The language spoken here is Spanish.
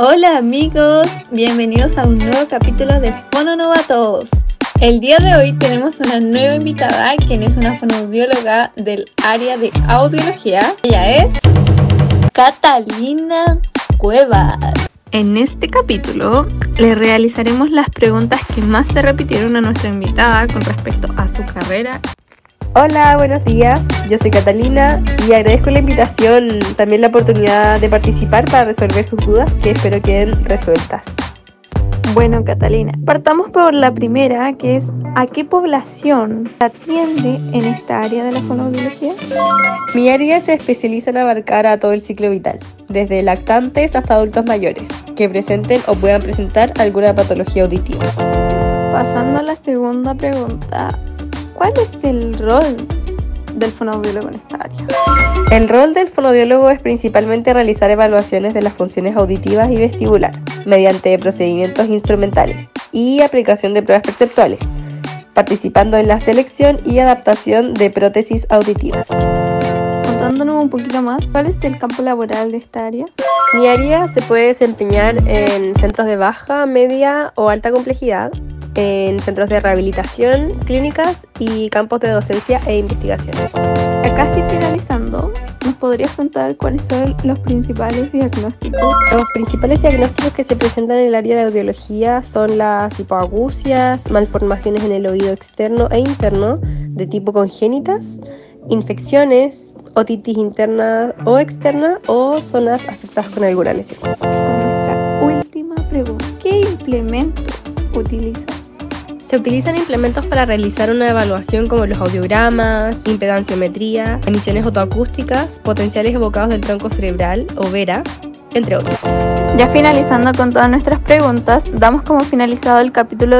Hola amigos, bienvenidos a un nuevo capítulo de Fono Novatos. El día de hoy tenemos una nueva invitada, quien es una fonoaudióloga del área de audiología. Ella es Catalina Cuevas. En este capítulo le realizaremos las preguntas que más se repitieron a nuestra invitada con respecto a su carrera Hola, buenos días. Yo soy Catalina y agradezco la invitación, también la oportunidad de participar para resolver sus dudas que espero queden resueltas. Bueno, Catalina, partamos por la primera, que es ¿a qué población atiende en esta área de la fonoaudiología? Mi área se especializa en abarcar a todo el ciclo vital, desde lactantes hasta adultos mayores, que presenten o puedan presentar alguna patología auditiva. Pasando a la segunda pregunta, ¿Cuál es el rol del fonoaudiólogo en esta área? El rol del fonoaudiólogo es principalmente realizar evaluaciones de las funciones auditivas y vestibular mediante procedimientos instrumentales y aplicación de pruebas perceptuales, participando en la selección y adaptación de prótesis auditivas. Contándonos un poquito más, ¿cuál es el campo laboral de esta área? Mi área se puede desempeñar en centros de baja, media o alta complejidad, en centros de rehabilitación, clínicas y campos de docencia e investigación. Casi finalizando, ¿nos podrías contar cuáles son los principales diagnósticos? Los principales diagnósticos que se presentan en el área de audiología son las hipoagusias, malformaciones en el oído externo e interno de tipo congénitas, infecciones, otitis interna o externa o zonas afectadas con alguna lesión. Nuestra última pregunta, ¿qué implementos utilizas? Se utilizan implementos para realizar una evaluación como los audiogramas, impedanciometría, emisiones autoacústicas, potenciales evocados del tronco cerebral o VERA, entre otros. Ya finalizando con todas nuestras preguntas, damos como finalizado el capítulo